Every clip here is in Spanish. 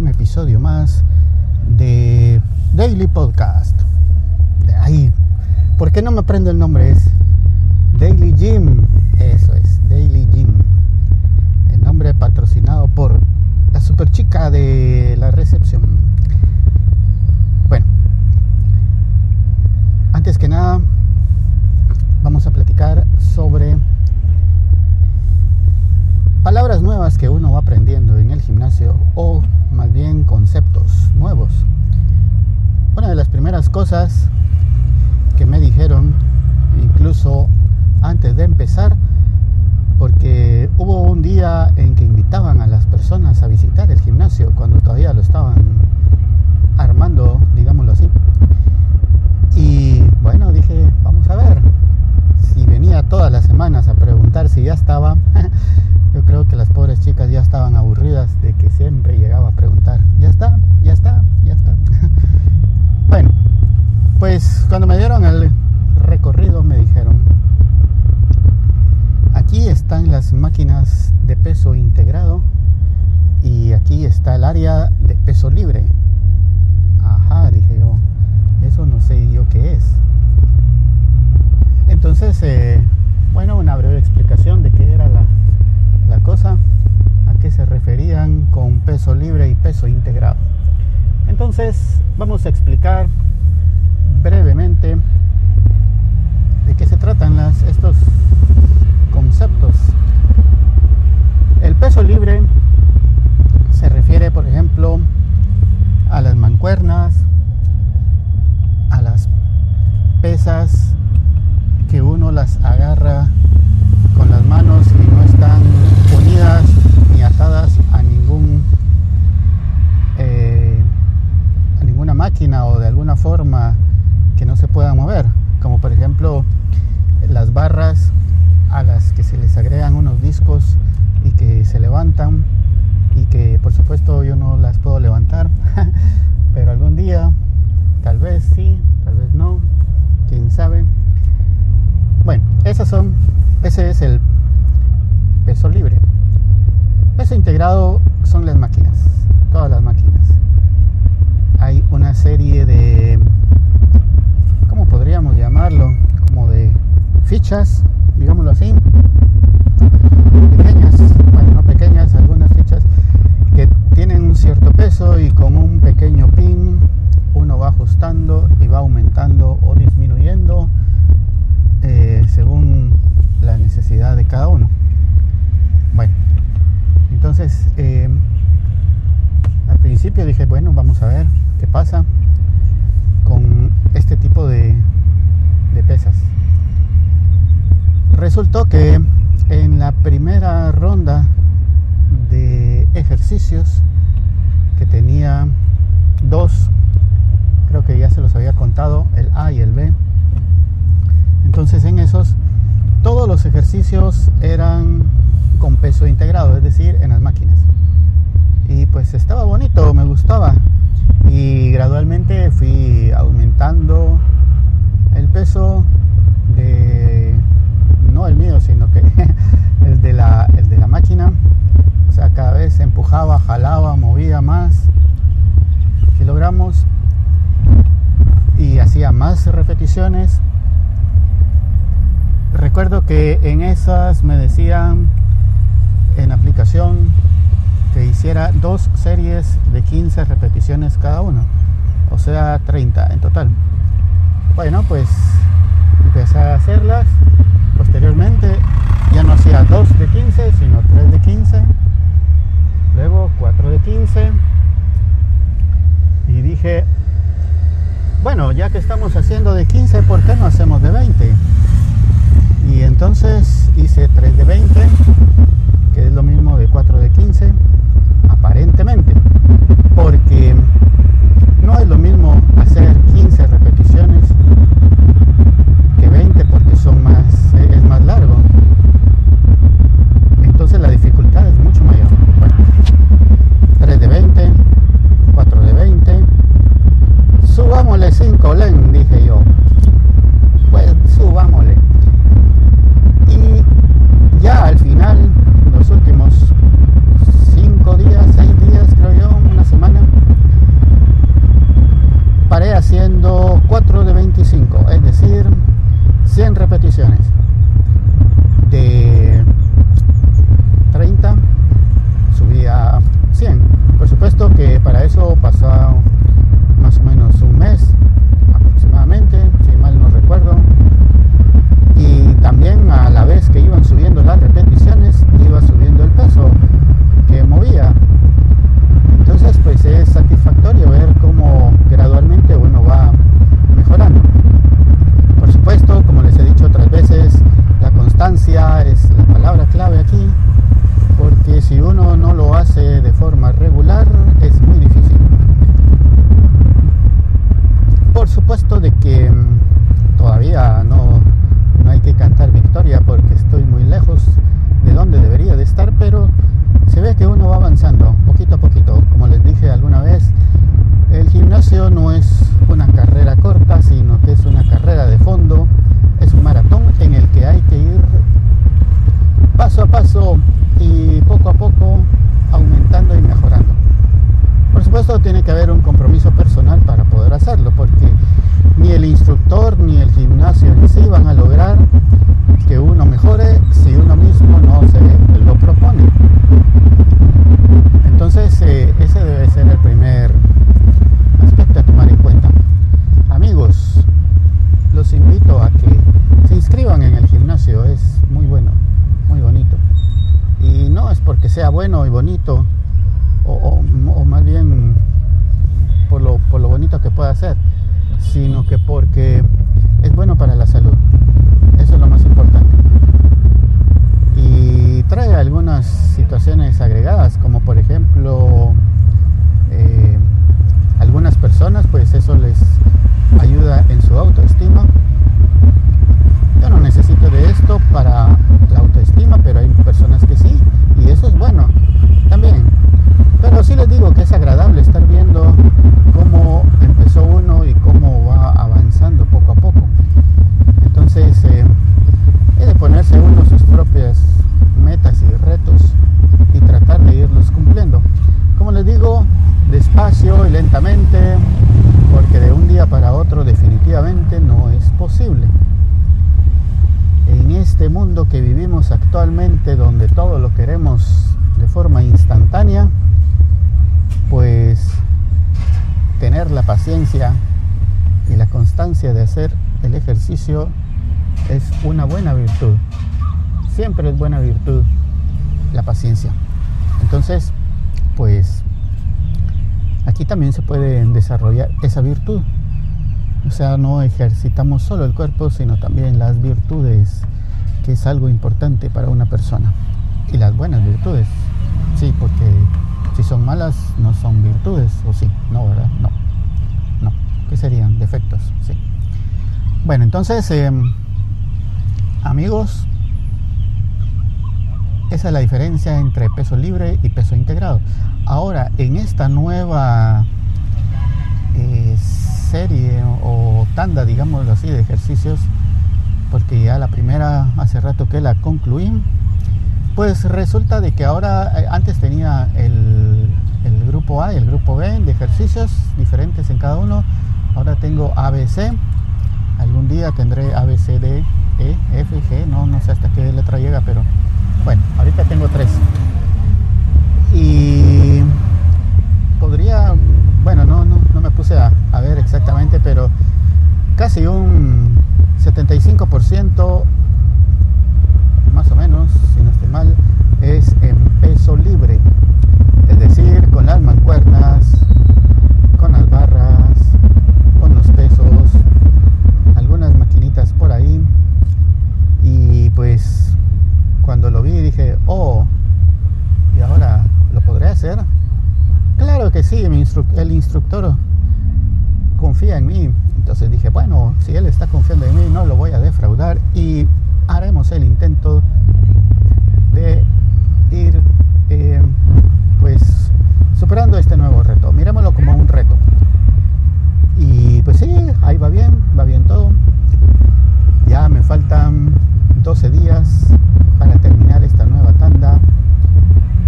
un episodio más de Daily Podcast. Ahí, ¿por qué no me aprendo el nombre? Es Daily Gym, eso es, Daily Gym. El nombre patrocinado por la super chica de la recepción. Bueno, antes que nada, vamos a platicar sobre palabras nuevas que uno va aprendiendo en el gimnasio o más bien conceptos nuevos. Una de las primeras cosas que me dijeron, incluso antes de empezar, porque hubo un día en que invitaban a las personas a visitar el gimnasio cuando todavía lo estaban armando, digámoslo así. Y bueno, dije, vamos a ver, si venía todas las semanas a preguntar si ya estaba, Yo creo que las pobres chicas ya estaban aburridas de que siempre llegaba a preguntar, ¿ya está? ¿Ya está? ¿Ya está? bueno, pues cuando me dieron el recorrido me dijeron, aquí están las máquinas de peso integrado y aquí está el área de peso libre. Ajá, dije yo, eso no sé yo qué es. Entonces, eh, bueno, una breve explicación de qué era la la cosa a qué se referían con peso libre y peso integrado. Entonces vamos a explicar brevemente de qué se tratan las, estos conceptos. El peso libre se refiere, por ejemplo, a las mancuernas, a las pesas que uno las agarra con las manos y no están unidas ni atadas a ningún eh, a ninguna máquina o de alguna forma que no se puedan mover como por las barras a las que se les agregan unos discos y que se levantan y que por supuesto yo no las puedo levantar pero algún día tal vez sí tal vez no quién sabe bueno esas son ese es el peso libre. Peso integrado son las máquinas, todas las máquinas. Hay una serie de, ¿cómo podríamos llamarlo? Fichas, digámoslo así. Pequeñas, bueno, no pequeñas, algunas fichas que tienen un cierto peso y con un pequeño pin uno va ajustando y va aumentando o disminuyendo eh, según la necesidad de cada uno. Bueno, entonces eh, al principio dije, bueno, vamos a ver qué pasa con este tipo de pesas. Resultó que en la primera ronda de ejercicios que tenía dos, creo que ya se los había contado, el A y el B. Entonces en esos todos los ejercicios eran con peso integrado, es decir, en las máquinas. Y pues estaba bonito, me gustaba. Y gradualmente fui aumentando el peso de, no el mío, sino que el de la, el de la máquina. O sea, cada vez empujaba, jalaba, movía más kilogramos y hacía más repeticiones recuerdo que en esas me decían en aplicación que hiciera dos series de 15 repeticiones cada uno, o sea 30 en total. Bueno, pues empecé a hacerlas. Posteriormente ya no hacía dos de 15, sino tres de 15. Luego cuatro de 15. Y dije, bueno, ya que estamos haciendo de 15, ¿por qué no hacemos de 20? y entonces hice 3 de 20 que es lo mismo de 4 de 15 aparentemente porque no es lo mismo hacer 15 repeticiones bendiciones. Constancia es la palabra clave aquí, porque si uno no lo hace de forma regular es muy difícil. Por supuesto de que mm, todavía no, no hay que cantar victoria porque estoy muy lejos de donde debería de estar, pero se ve que uno va avanzando poquito a poquito. Como les dije alguna vez, el gimnasio no es una carrera corta, sino que es una carrera de fondo, es un maratón en el que hay que paso a paso y poco a poco aumentando y mejorando. Por supuesto tiene que haber un compromiso personal para poder hacerlo, porque ni el instructor ni el gimnasio en sí van a lograr que uno mejore si uno mismo no se lo propone. Entonces eh, ese debe ser el primer aspecto a tomar en cuenta. Amigos, los invito a que se inscriban en el gimnasio, es muy bueno, muy bonito. Y no es porque sea bueno y bonito, o, más bien por lo, por lo bonito que pueda ser, sino que porque es bueno para la salud. Eso es lo más importante. Y trae algunas situaciones agregadas, como por ejemplo eh, algunas personas, pues eso les ayuda en su autoestima. Yo no necesito de esto para la autoestima, pero hay personas que sí, y eso es bueno también. Pero sí les digo que es agradable estar viendo cómo empezó uno y cómo va avanzando poco a poco. Entonces, eh, es de ponerse uno sus propias metas y retos y tratar de irlos cumpliendo. Como les digo, despacio y lentamente, porque de un día para otro definitivamente no es posible. En este mundo que vivimos actualmente, donde todo lo queremos de forma instantánea, pues tener la paciencia y la constancia de hacer el ejercicio es una buena virtud. Siempre es buena virtud la paciencia. Entonces, pues aquí también se puede desarrollar esa virtud. O sea, no ejercitamos solo el cuerpo, sino también las virtudes, que es algo importante para una persona. Y las buenas virtudes. Sí, porque si son malas, no son virtudes, o sí, no, ¿verdad? No. No. ¿Qué serían? Defectos, sí. Bueno, entonces, em, amigos, esa es la diferencia entre peso libre y peso integrado. Ahora, en esta nueva eh, serie o tanda, digámoslo así, de ejercicios, porque ya la primera hace rato que la concluí, pues resulta de que ahora, eh, antes tenía el, el grupo A y el grupo B de ejercicios diferentes en cada uno, ahora tengo ABC, algún día tendré ABCD, E, F, G, no, no sé hasta qué letra llega, pero bueno, ahorita tengo tres. Y podría, bueno, no, no, no me puse a, a ver exactamente, pero casi un 75% más o menos, si no estoy mal, es en peso libre. Es decir, con las mancuernas, con las barras, con los pesos, algunas maquinitas por ahí. Y pues cuando lo vi dije, oh, ¿y ahora lo podré hacer? Claro que sí, el instructor en mí. Entonces dije, bueno, si él está confiando en mí, no lo voy a defraudar y haremos el intento de ir eh, pues superando este nuevo reto. Miremoslo como un reto. Y pues sí, ahí va bien, va bien todo. Ya me faltan 12 días para terminar esta nueva tanda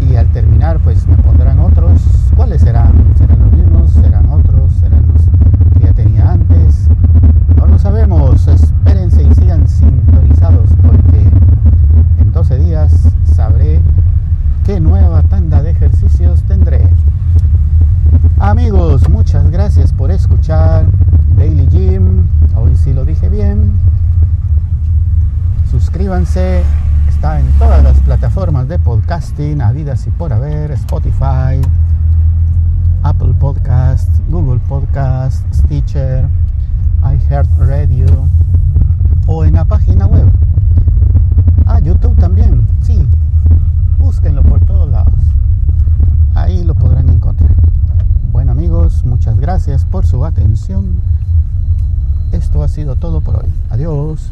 y al terminar pues me pondrán otros. ¿Cuáles serán? ¿Serán los mismos? ¿Serán otros? ¿Serán los que ya tenía antes? No lo sabemos. Espérense y sigan sintonizados porque en 12 días sabré qué nueva tanda de ejercicios tendré. Amigos, muchas gracias por escuchar Daily Gym. Hoy sí lo dije bien suscríbanse, está en todas las plataformas de podcasting, habidas y por haber, Spotify, Apple Podcast, Google Podcast, Stitcher, iHeartRadio o en la página web búsquenlo por todos lados. Ahí lo podrán encontrar. Bueno amigos, muchas gracias por su atención. Esto ha sido todo por hoy. Adiós.